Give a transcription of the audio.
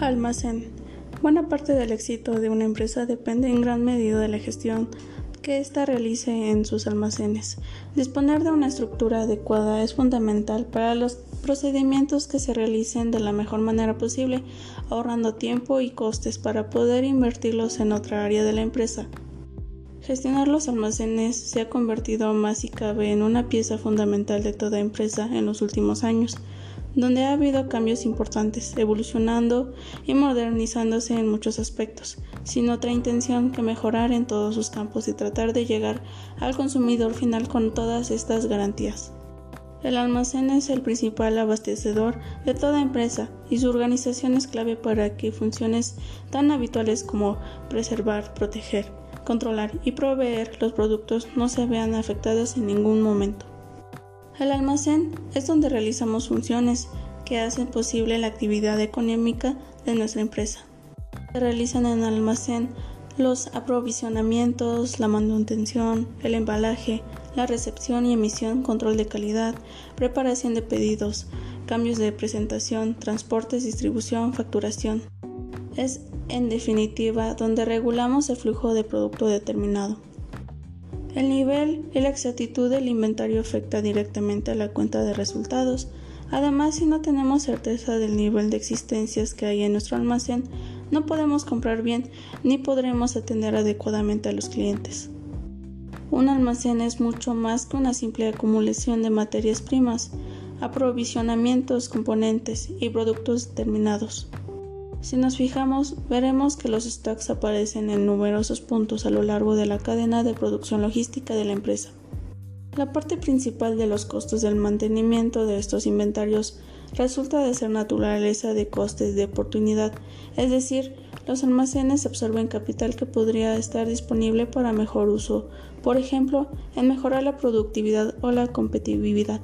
Almacén. Buena parte del éxito de una empresa depende en gran medida de la gestión que ésta realice en sus almacenes. Disponer de una estructura adecuada es fundamental para los procedimientos que se realicen de la mejor manera posible, ahorrando tiempo y costes para poder invertirlos en otra área de la empresa. Gestionar los almacenes se ha convertido más y cabe en una pieza fundamental de toda empresa en los últimos años donde ha habido cambios importantes, evolucionando y modernizándose en muchos aspectos, sin otra intención que mejorar en todos sus campos y tratar de llegar al consumidor final con todas estas garantías. El almacén es el principal abastecedor de toda empresa y su organización es clave para que funciones tan habituales como preservar, proteger, controlar y proveer los productos no se vean afectadas en ningún momento. El almacén es donde realizamos funciones que hacen posible la actividad económica de nuestra empresa. Se realizan en el almacén los aprovisionamientos, la manutención, el embalaje, la recepción y emisión, control de calidad, preparación de pedidos, cambios de presentación, transportes, distribución, facturación. Es, en definitiva, donde regulamos el flujo de producto determinado. El nivel y la exactitud del inventario afecta directamente a la cuenta de resultados. Además, si no tenemos certeza del nivel de existencias que hay en nuestro almacén, no podemos comprar bien ni podremos atender adecuadamente a los clientes. Un almacén es mucho más que una simple acumulación de materias primas, aprovisionamientos, componentes y productos terminados. Si nos fijamos, veremos que los stocks aparecen en numerosos puntos a lo largo de la cadena de producción logística de la empresa. La parte principal de los costos del mantenimiento de estos inventarios resulta de ser naturaleza de costes de oportunidad, es decir, los almacenes absorben capital que podría estar disponible para mejor uso, por ejemplo, en mejorar la productividad o la competitividad.